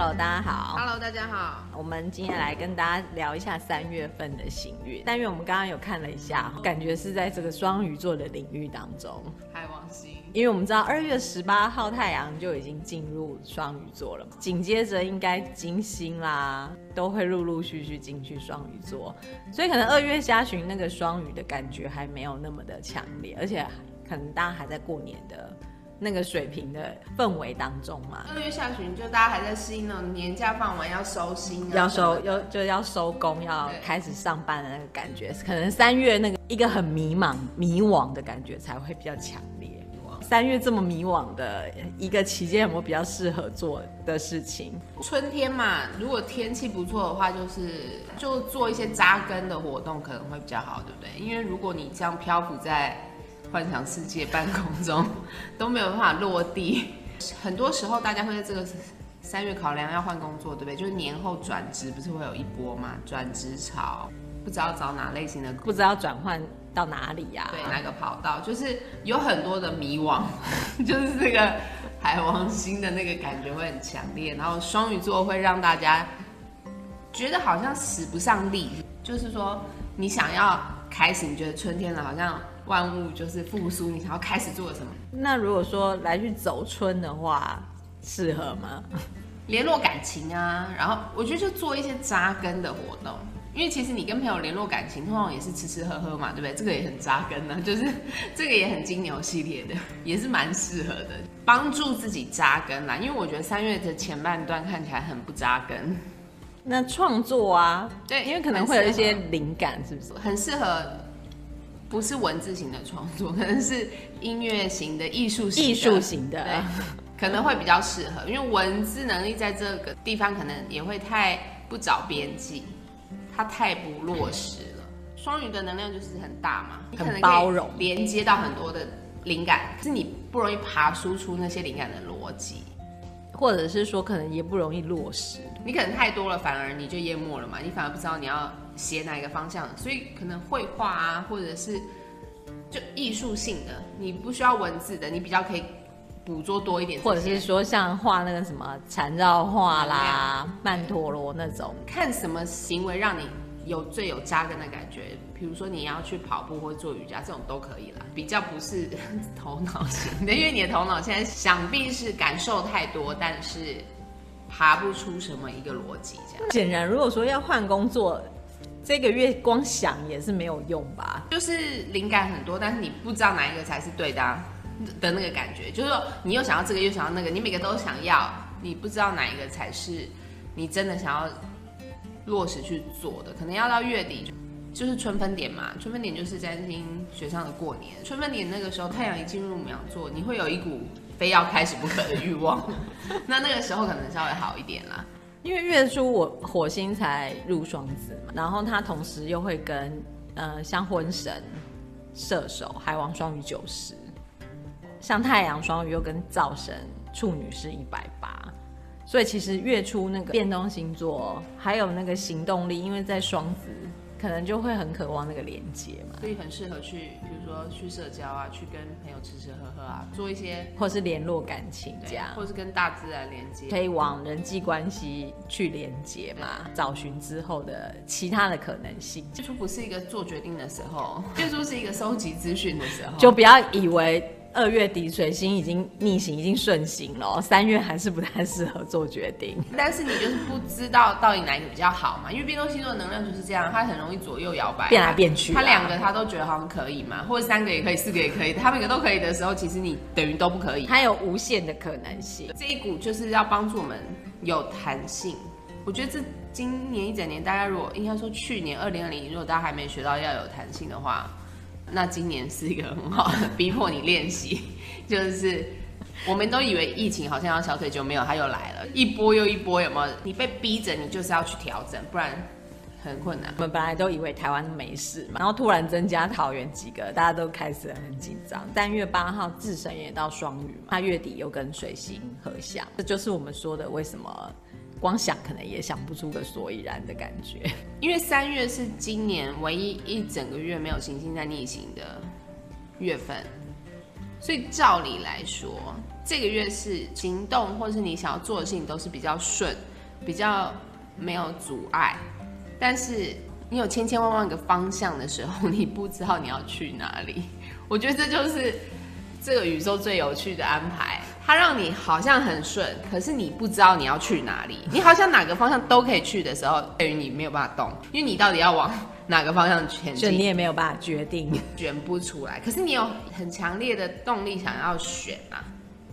Hello，大家好。Hello，大家好。我们今天来跟大家聊一下三月份的行运。三月我们刚刚有看了一下，感觉是在这个双鱼座的领域当中。海王星，因为我们知道二月十八号太阳就已经进入双鱼座了，紧接着应该金星啦都会陆陆续续进去双鱼座，所以可能二月下旬那个双鱼的感觉还没有那么的强烈，而且可能大家还在过年的。那个水平的氛围当中嘛，二月下旬就大家还在适应那种年假放完要收心，啊，要收要就要收工，要开始上班的那个感觉，可能三月那个一个很迷茫迷惘的感觉才会比较强烈。三月这么迷惘的一个期间，有没有比较适合做的事情？春天嘛，如果天气不错的话，就是就做一些扎根的活动可能会比较好，对不对？因为如果你这样漂浮在。幻想世界半空中都没有办法落地，很多时候大家会在这个三月考量要换工作，对不对？就是年后转职不是会有一波嘛？转职潮，不知道找哪类型的，不知道转换到哪里呀？对，哪个跑道？就是有很多的迷惘，就是这个海王星的那个感觉会很强烈，然后双鱼座会让大家觉得好像使不上力，就是说你想要开始，你觉得春天了好像。万物就是复苏，你想要开始做什么？那如果说来去走春的话，适合吗？联络感情啊，然后我觉得就做一些扎根的活动，因为其实你跟朋友联络感情，通常也是吃吃喝喝嘛，对不对？这个也很扎根呢、啊，就是这个也很金牛系列的，也是蛮适合的，帮助自己扎根啦。因为我觉得三月的前半段看起来很不扎根。那创作啊，对，因为可能会有一些灵感，是不是？很适合。不是文字型的创作，可能是音乐型的、艺术型的、艺术型的，对，可能会比较适合。因为文字能力在这个地方可能也会太不着边际，它太不落实了。双鱼的能量就是很大嘛，你可能包容，连接到很多的灵感，是你不容易爬输出那些灵感的逻辑，或者是说可能也不容易落实。你可能太多了，反而你就淹没了嘛，你反而不知道你要。写哪一个方向？所以可能绘画啊，或者是就艺术性的，你不需要文字的，你比较可以捕捉多一点。或者是说像画那个什么缠绕画啦、曼陀罗那种，看什么行为让你有最有扎根的感觉。比如说你要去跑步或做瑜伽，这种都可以啦。比较不是头脑型的，因为你的头脑现在想必是感受太多，但是爬不出什么一个逻辑。这样显然，如果说要换工作。这个月光想也是没有用吧，就是灵感很多，但是你不知道哪一个才是对的、的那个感觉，就是说你又想要这个又想要那个，你每个都想要，你不知道哪一个才是你真的想要落实去做的，可能要到月底就，是春分点嘛，春分点就是占星学上的过年，春分点那个时候太阳一进入牡羊座，你会有一股非要开始不可的欲望，那那个时候可能稍微好一点啦。因为月初我火星才入双子嘛，然后他同时又会跟呃像婚神射手、海王双鱼九十，像太阳双鱼又跟灶神处女是一百八，所以其实月初那个变动星座还有那个行动力，因为在双子。可能就会很渴望那个连接嘛，所以很适合去，比如说去社交啊，去跟朋友吃吃喝喝啊，做一些，或是联络感情这样，或是跟大自然连接，可以往人际关系去连接嘛，找寻之后的其他的可能性。月初不是一个做决定的时候，月初是一个收集资讯的时候，就不要以为。二月底水星已经逆行，已经顺行了。三月还是不太适合做决定，但是你就是不知道到底哪一个比较好嘛？因为变动星座的能量就是这样，它很容易左右摇摆，变来变去。它两个它都觉得好像可以嘛，或者三个也可以，四个也可以，它每个都可以的时候，其实你等于都不可以。它有无限的可能性。这一股就是要帮助我们有弹性。我觉得这今年一整年，大家如果应该说去年二零二零，如果大家还没学到要有弹性的话。那今年是一个很好的逼迫你练习，就是我们都以为疫情好像要消退，就没有，它又来了，一波又一波，有没有？你被逼着，你就是要去调整，不然很困难。我们本来都以为台湾没事嘛，然后突然增加桃园几个，大家都开始很紧张。三月八号智神也到双鱼嘛，他月底又跟水星合相，这就是我们说的为什么。光想可能也想不出个所以然的感觉，因为三月是今年唯一一整个月没有行星在逆行的月份，所以照理来说，这个月是行动或是你想要做的事情都是比较顺，比较没有阻碍。但是你有千千万万个方向的时候，你不知道你要去哪里。我觉得这就是这个宇宙最有趣的安排。它让你好像很顺，可是你不知道你要去哪里。你好像哪个方向都可以去的时候，等于你没有办法动，因为你到底要往哪个方向前进，你也没有办法决定，选不出来。可是你有很强烈的动力想要选啊！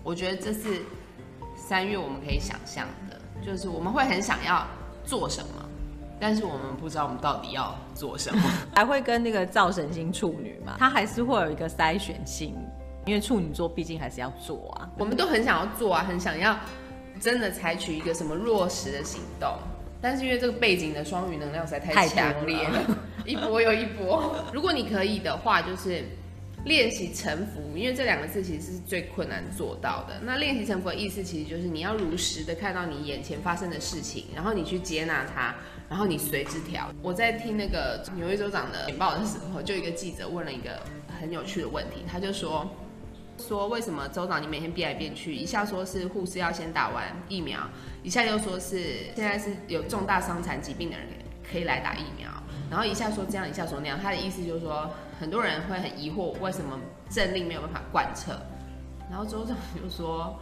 我觉得这是三月我们可以想象的，就是我们会很想要做什么，但是我们不知道我们到底要做什么。还会跟那个造神星处女嘛，它还是会有一个筛选性。因为处女座毕竟还是要做啊，我们都很想要做啊，很想要真的采取一个什么落实的行动，但是因为这个背景的双鱼能量实在太强烈了，一波又一波。如果你可以的话，就是练习臣服，因为这两个字其实是最困难做到的。那练习臣服的意思，其实就是你要如实的看到你眼前发生的事情，然后你去接纳它，然后你随之调。我在听那个纽约州长的简报的时候，就一个记者问了一个很有趣的问题，他就说。说为什么州长你每天变来变去？一下说是护士要先打完疫苗，一下又说是现在是有重大伤残疾病的人可以来打疫苗，然后一下说这样，一下说那样。他的意思就是说，很多人会很疑惑为什么政令没有办法贯彻。然后州长就说，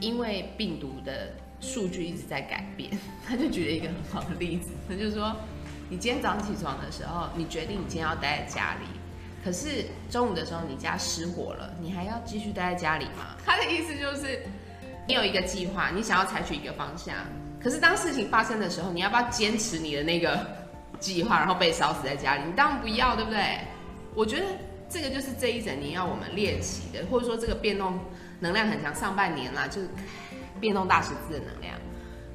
因为病毒的数据一直在改变。他就举了一个很好的例子，他就说，你今天早上起床的时候，你决定你今天要待在家里。可是中午的时候，你家失火了，你还要继续待在家里吗？他的意思就是，你有一个计划，你想要采取一个方向。可是当事情发生的时候，你要不要坚持你的那个计划，然后被烧死在家里？你当然不要，对不对？我觉得这个就是这一整年要我们练习的，或者说这个变动能量很强，上半年啦，就是变动大十字的能量，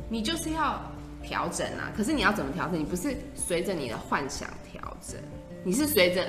你就是要调整啊。可是你要怎么调整？你不是随着你的幻想调整，你是随着。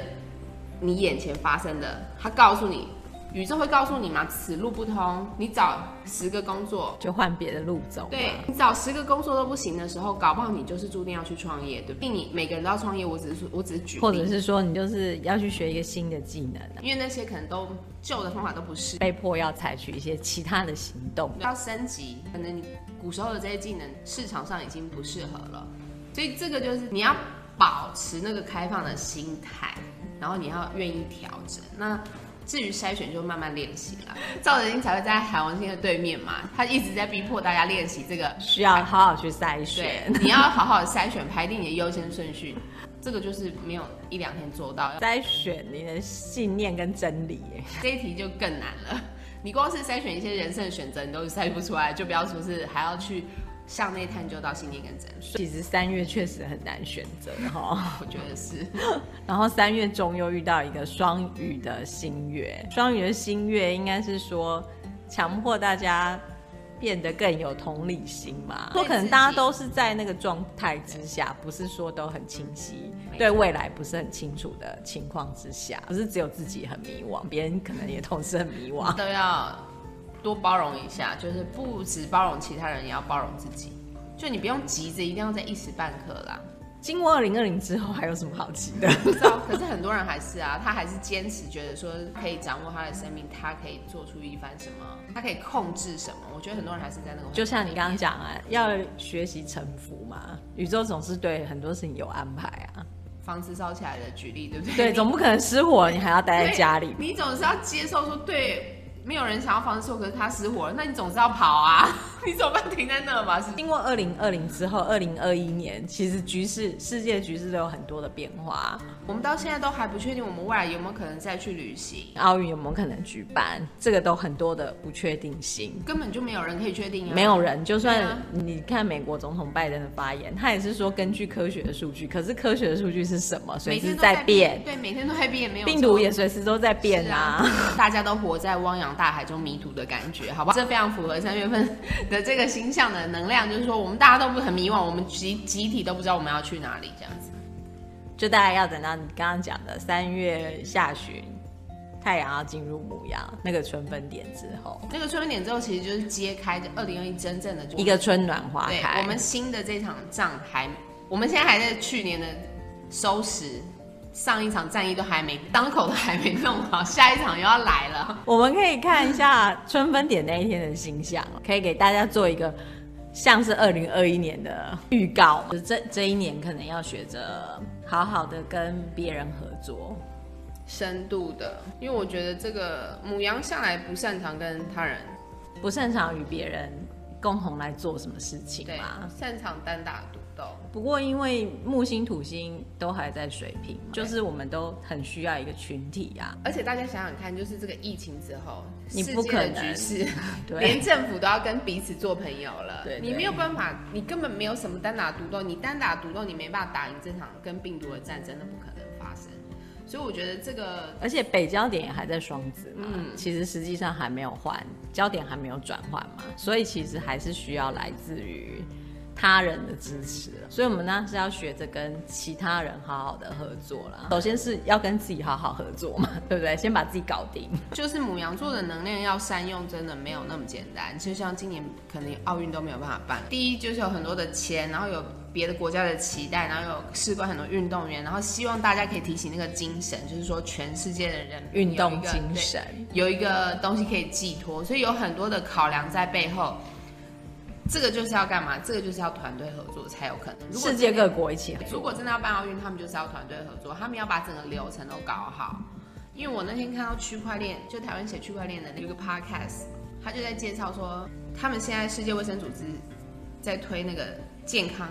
你眼前发生的，他告诉你，宇宙会告诉你吗？此路不通，你找十个工作就换别的路走。对，你找十个工作都不行的时候，搞不好你就是注定要去创业，对不对？你每个人都要创业，我只是说，我只是举例，或者是说你就是要去学一个新的技能，因为那些可能都旧的方法都不是，被迫要采取一些其他的行动，要升级。可能你古时候的这些技能市场上已经不适合了，所以这个就是你要保持那个开放的心态。然后你要愿意调整，那至于筛选就慢慢练习了。赵德金才会在海王星的对面嘛，他一直在逼迫大家练习这个，需要好好去筛选。你要好好的筛选，排定你的优先顺序。这个就是没有一两天做到。筛选你的信念跟真理，这一题就更难了。你光是筛选一些人生的选择，你都筛不出来，就不要说是还要去。向内探究到信念跟真实，其实三月确实很难选择哈，我觉得是。然后三月中又遇到一个双鱼的新月，双鱼的新月应该是说强迫大家变得更有同理心嘛，说可能大家都是在那个状态之下，不是说都很清晰，对未来不是很清楚的情况之下，不是只有自己很迷惘，别人可能也同时很迷惘，都要。多包容一下，就是不止包容其他人，也要包容自己。就你不用急着一定要在一时半刻啦。经过二零二零之后，还有什么好急的？不知道。可是很多人还是啊，他还是坚持觉得说可以掌握他的生命，他可以做出一番什么，他可以控制什么。我觉得很多人还是在那个。就像你刚刚讲啊，要学习臣服嘛。宇宙总是对很多事情有安排啊。房子烧起来的举例，对不对？对，总不可能失火，你还要待在家里。你总是要接受说对。没有人想要房子受，可是他失火了，那你总是要跑啊！你怎么办？停在那吧。是经过二零二零之后，二零二一年其实局势、世界局势都有很多的变化。我们到现在都还不确定，我们未来有没有可能再去旅行？奥运有没有可能举办？这个都很多的不确定性，根本就没有人可以确定啊！没有人，就算你看美国总统拜登的发言，他也是说根据科学的数据，可是科学的数据是什么？随时在变。对，每天都在变，没有病毒也随时都在变啊！啊大家都活在汪洋大海中迷途的感觉，好吧？这非常符合三月份的这个星象的能量，就是说我们大家都不很迷惘，我们集集体都不知道我们要去哪里，这样子。就大概要等到你刚刚讲的三月下旬，太阳要进入母羊那个春分点之后，那个春分点之后，其实就是揭开二零二一真正的一个春暖花开。我们新的这场仗还，我们现在还在去年的收拾上一场战役都还没当口都还没弄好，下一场又要来了。我们可以看一下春分点那一天的星象，可以给大家做一个像是二零二一年的预告。就这这一年可能要学着好好的跟别人合作，深度的，因为我觉得这个母羊向来不擅长跟他人，不擅长与别人共同来做什么事情嘛，擅长单打独。不过，因为木星、土星都还在水平，就是我们都很需要一个群体啊。而且大家想想看，就是这个疫情之后，你不可能，局势，连政府都要跟彼此做朋友了。对，你没有办法，你根本没有什么单打独斗，你单打独斗，你没办法打赢这场跟病毒的战争，的不可能发生。所以我觉得这个，而且北焦点也还在双子嘛，嗯，其实实际上还没有换，焦点还没有转换嘛，所以其实还是需要来自于。他人的支持，所以我们呢是要学着跟其他人好好的合作啦。首先是要跟自己好好合作嘛，对不对？先把自己搞定。就是母羊座的能量要善用，真的没有那么简单。就像今年可能奥运都没有办法办。第一就是有很多的钱，然后有别的国家的期待，然后有事关很多运动员，然后希望大家可以提起那个精神，就是说全世界的人运动精神有一个东西可以寄托，所以有很多的考量在背后。这个就是要干嘛？这个就是要团队合作才有可能。如果世界各国一起。如果真的要办奥运，他们就是要团队合作，他们要把整个流程都搞好。因为我那天看到区块链，就台湾写区块链的那个 podcast，他就在介绍说，他们现在世界卫生组织在推那个健康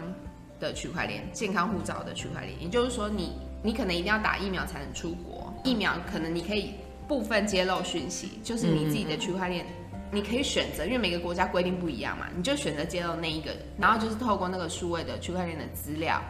的区块链，健康护照的区块链。也就是说你，你你可能一定要打疫苗才能出国，疫苗可能你可以部分揭露讯息，就是你自己的区块链。嗯你可以选择，因为每个国家规定不一样嘛，你就选择接到那一个，然后就是透过那个数位的区块链的资料，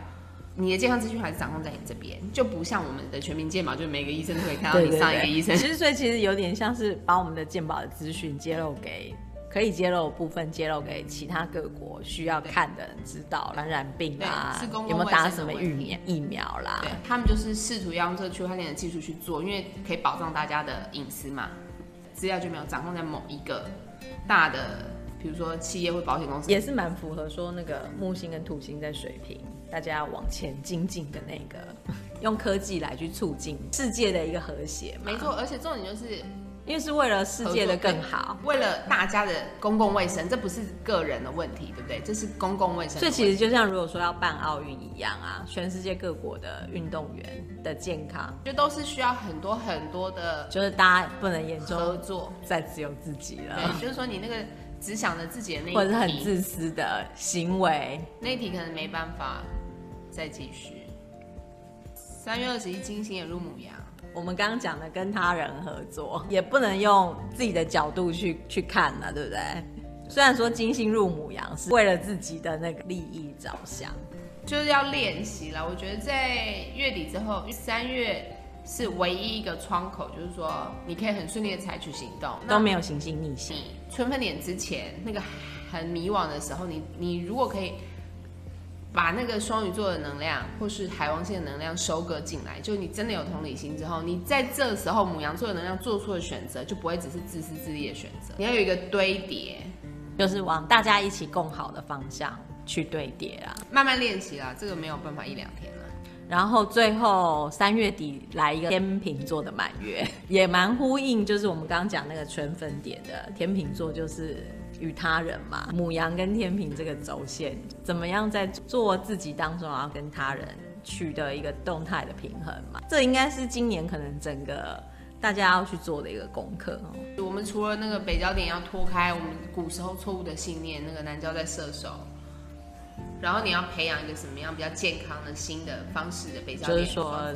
你的健康资讯还是掌控在你这边，就不像我们的全民健保，就每个医生都可以看到你上一个医生。其实所以其实有点像是把我们的健保的资讯揭露给可以揭露的部分揭露给其他各国需要看的人知道，传染病啊，有没有打什么疫苗疫苗啦？对，他们就是试图要用这个区块链的技术去做，因为可以保障大家的隐私嘛。资料就没有掌控在某一个大的，比如说企业或保险公司，也是蛮符合说那个木星跟土星在水平，大家要往前精进的那个，用科技来去促进世界的一个和谐。没错，而且重点就是。因为是为了世界的更好，为了大家的公共卫生，这不是个人的问题，对不对？这是公共卫生。所以其实就像如果说要办奥运一样啊，全世界各国的运动员的健康，就都是需要很多很多的，就是大家不能眼中合作，再只有自己了。对，就是说你那个只想着自己的那一，或者是很自私的行为，那一题可能没办法再继续。三月二十一，金星也入母羊。我们刚刚讲的跟他人合作，也不能用自己的角度去去看了，对不对？虽然说金星入母羊是为了自己的那个利益着想，就是要练习了。我觉得在月底之后，三月是唯一一个窗口，就是说你可以很顺利的采取行动，都没有行星逆行。春分点之前那个很迷惘的时候，你你如果可以。把那个双鱼座的能量，或是海王星的能量收割进来，就你真的有同理心之后，你在这时候母羊座的能量做出的选择，就不会只是自私自利的选择。你要有一个堆叠，就是往大家一起共好的方向去堆叠啊，慢慢练习啦，这个没有办法一两天了。然后最后三月底来一个天秤座的满月，也蛮呼应，就是我们刚刚讲那个春分点的天秤座，就是。与他人嘛，母羊跟天平这个轴线，怎么样在做自己当中，然后跟他人取得一个动态的平衡嘛？这应该是今年可能整个大家要去做的一个功课哦。我们除了那个北焦点要脱开我们古时候错误的信念，那个南焦在射手，然后你要培养一个什么样比较健康的新的方式的北焦点，就是说。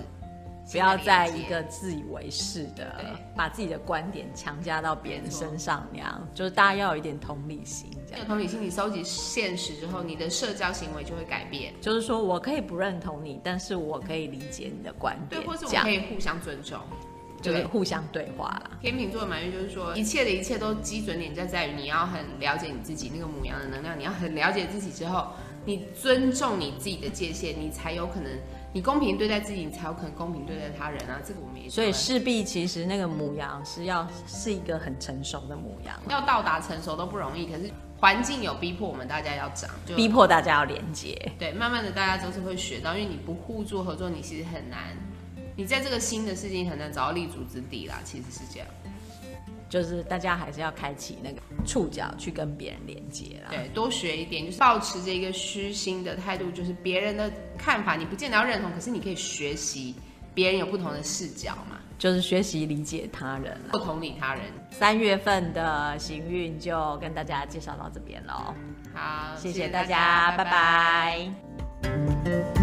不要在一个自以为是的，把自己的观点强加到别人身上，那样就是大家要有一点同理心。这样有同理心，你收集现实之后，你的社交行为就会改变。就是说我可以不认同你，但是我可以理解你的观点，对，或是我们可以互相尊重，就是互相对话啦。天秤座的满月就是说，一切的一切都基准点在在于你要很了解你自己那个母羊的能量，你要很了解自己之后，你尊重你自己的界限，你才有可能。你公平对待自己，你才有可能公平对待他人啊！这个我们也所以势必其实那个母羊是要是一个很成熟的母羊，要到达成熟都不容易。可是环境有逼迫我们大家要长，就逼迫大家要连接。对，慢慢的大家都是会学到，因为你不互助合作，你其实很难你在这个新的事情很难找到立足之地啦。其实是这样，就是大家还是要开启那个触角去跟别人连接啦。对，多学一点，就是保持着一个虚心的态度，就是别人的看法你不见得要认同，可是你可以学习别人有不同的视角嘛，就是学习理解他人，不同理他人。三月份的行运就跟大家介绍到这边喽。好，谢谢大家，拜拜。拜拜。